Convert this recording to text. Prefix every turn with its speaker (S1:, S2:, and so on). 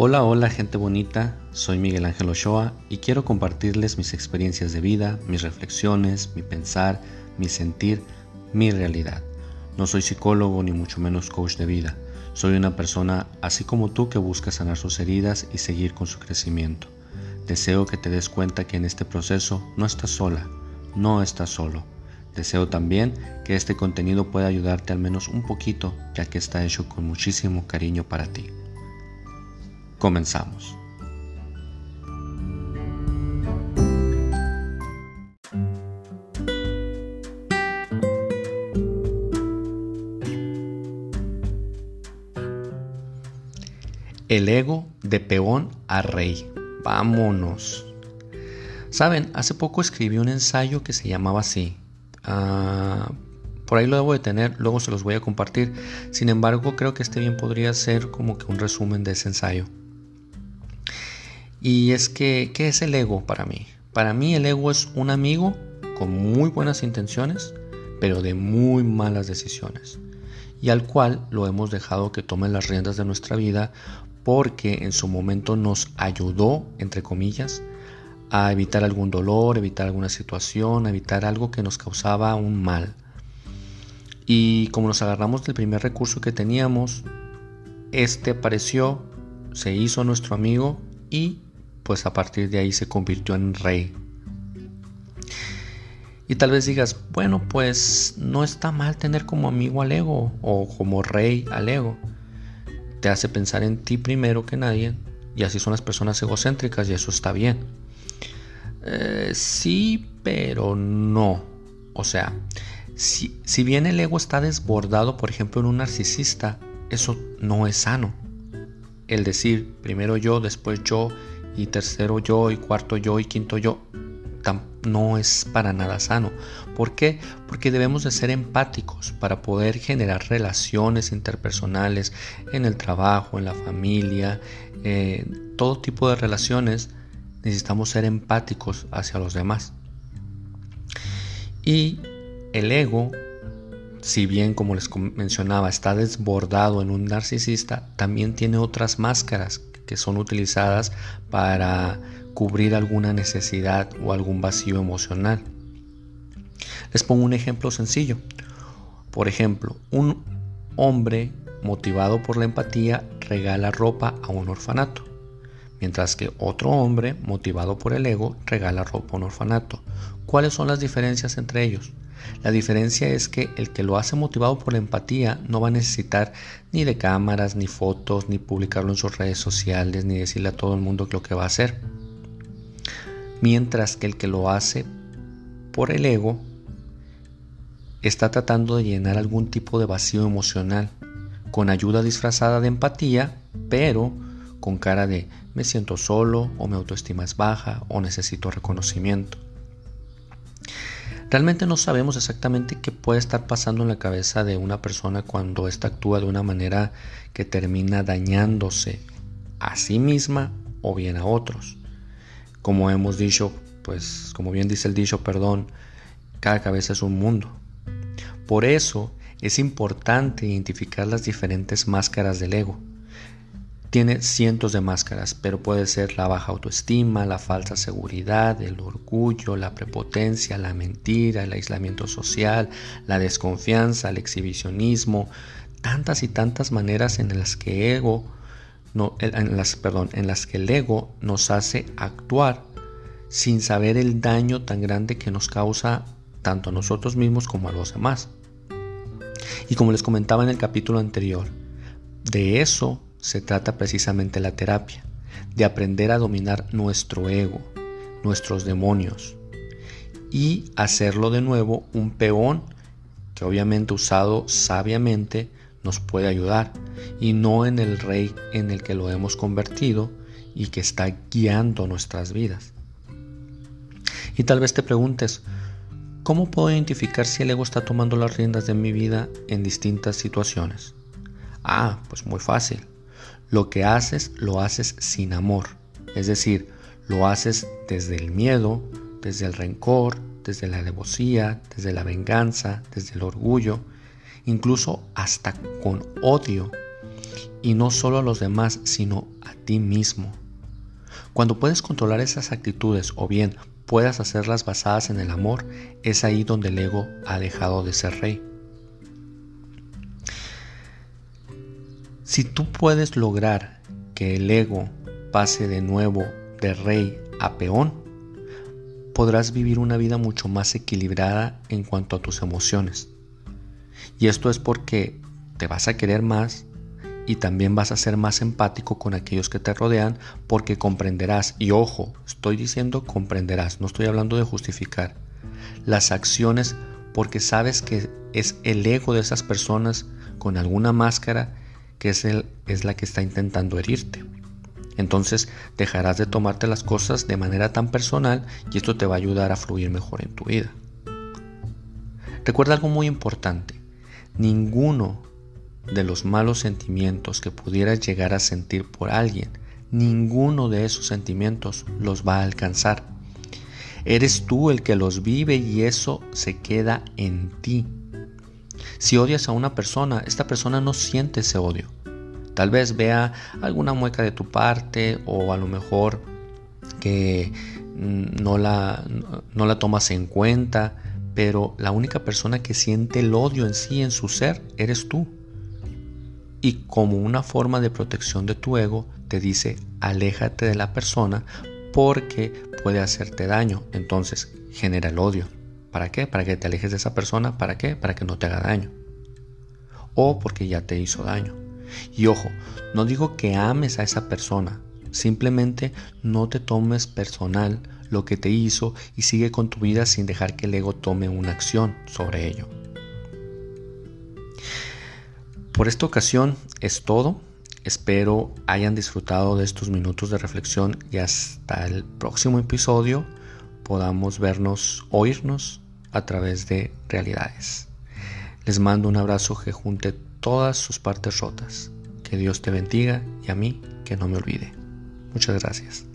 S1: Hola, hola gente bonita, soy Miguel Ángel Ochoa y quiero compartirles mis experiencias de vida, mis reflexiones, mi pensar, mi sentir, mi realidad. No soy psicólogo ni mucho menos coach de vida. Soy una persona así como tú que busca sanar sus heridas y seguir con su crecimiento. Deseo que te des cuenta que en este proceso no estás sola, no estás solo. Deseo también que este contenido pueda ayudarte al menos un poquito, ya que está hecho con muchísimo cariño para ti. Comenzamos. El ego de peón a rey. Vámonos. Saben, hace poco escribí un ensayo que se llamaba así. Ah, por ahí lo debo de tener, luego se los voy a compartir. Sin embargo, creo que este bien podría ser como que un resumen de ese ensayo. Y es que, ¿qué es el ego para mí? Para mí el ego es un amigo con muy buenas intenciones, pero de muy malas decisiones, y al cual lo hemos dejado que tome las riendas de nuestra vida porque en su momento nos ayudó, entre comillas, a evitar algún dolor, evitar alguna situación, evitar algo que nos causaba un mal. Y como nos agarramos del primer recurso que teníamos, este apareció, se hizo nuestro amigo y pues a partir de ahí se convirtió en rey. Y tal vez digas, bueno, pues no está mal tener como amigo al ego o como rey al ego. Te hace pensar en ti primero que nadie y así son las personas egocéntricas y eso está bien. Eh, sí, pero no. O sea, si, si bien el ego está desbordado, por ejemplo, en un narcisista, eso no es sano. El decir primero yo, después yo y tercero yo y cuarto yo y quinto yo no es para nada sano. ¿Por qué? Porque debemos de ser empáticos para poder generar relaciones interpersonales en el trabajo, en la familia, todo tipo de relaciones. Necesitamos ser empáticos hacia los demás. Y el ego, si bien como les mencionaba está desbordado en un narcisista, también tiene otras máscaras que son utilizadas para cubrir alguna necesidad o algún vacío emocional. Les pongo un ejemplo sencillo. Por ejemplo, un hombre motivado por la empatía regala ropa a un orfanato, mientras que otro hombre motivado por el ego regala ropa a un orfanato. ¿Cuáles son las diferencias entre ellos? La diferencia es que el que lo hace motivado por la empatía no va a necesitar ni de cámaras, ni fotos, ni publicarlo en sus redes sociales, ni decirle a todo el mundo lo que va a hacer. Mientras que el que lo hace por el ego está tratando de llenar algún tipo de vacío emocional con ayuda disfrazada de empatía, pero con cara de me siento solo o mi autoestima es baja o necesito reconocimiento. Realmente no sabemos exactamente qué puede estar pasando en la cabeza de una persona cuando ésta actúa de una manera que termina dañándose a sí misma o bien a otros. Como hemos dicho, pues como bien dice el dicho, perdón, cada cabeza es un mundo. Por eso es importante identificar las diferentes máscaras del ego tiene cientos de máscaras, pero puede ser la baja autoestima, la falsa seguridad, el orgullo, la prepotencia, la mentira, el aislamiento social, la desconfianza, el exhibicionismo, tantas y tantas maneras en las que ego no, en las, perdón, en las que el ego nos hace actuar sin saber el daño tan grande que nos causa tanto a nosotros mismos como a los demás. Y como les comentaba en el capítulo anterior, de eso se trata precisamente la terapia, de aprender a dominar nuestro ego, nuestros demonios, y hacerlo de nuevo un peón que obviamente usado sabiamente nos puede ayudar, y no en el rey en el que lo hemos convertido y que está guiando nuestras vidas. Y tal vez te preguntes, ¿cómo puedo identificar si el ego está tomando las riendas de mi vida en distintas situaciones? Ah, pues muy fácil. Lo que haces lo haces sin amor, es decir, lo haces desde el miedo, desde el rencor, desde la alevosía, desde la venganza, desde el orgullo, incluso hasta con odio. y no solo a los demás, sino a ti mismo. Cuando puedes controlar esas actitudes o bien puedas hacerlas basadas en el amor, es ahí donde el ego ha dejado de ser rey. Si tú puedes lograr que el ego pase de nuevo de rey a peón, podrás vivir una vida mucho más equilibrada en cuanto a tus emociones. Y esto es porque te vas a querer más y también vas a ser más empático con aquellos que te rodean porque comprenderás, y ojo, estoy diciendo comprenderás, no estoy hablando de justificar, las acciones porque sabes que es el ego de esas personas con alguna máscara que es, el, es la que está intentando herirte. Entonces dejarás de tomarte las cosas de manera tan personal y esto te va a ayudar a fluir mejor en tu vida. Recuerda algo muy importante. Ninguno de los malos sentimientos que pudieras llegar a sentir por alguien, ninguno de esos sentimientos los va a alcanzar. Eres tú el que los vive y eso se queda en ti. Si odias a una persona, esta persona no siente ese odio. Tal vez vea alguna mueca de tu parte o a lo mejor que mm, no la, no la tomas en cuenta, pero la única persona que siente el odio en sí, en su ser, eres tú. Y como una forma de protección de tu ego, te dice, aléjate de la persona porque puede hacerte daño. Entonces genera el odio. ¿Para qué? Para que te alejes de esa persona. ¿Para qué? Para que no te haga daño. O porque ya te hizo daño. Y ojo, no digo que ames a esa persona. Simplemente no te tomes personal lo que te hizo y sigue con tu vida sin dejar que el ego tome una acción sobre ello. Por esta ocasión es todo. Espero hayan disfrutado de estos minutos de reflexión y hasta el próximo episodio podamos vernos, oírnos a través de realidades. Les mando un abrazo que junte todas sus partes rotas. Que Dios te bendiga y a mí que no me olvide. Muchas gracias.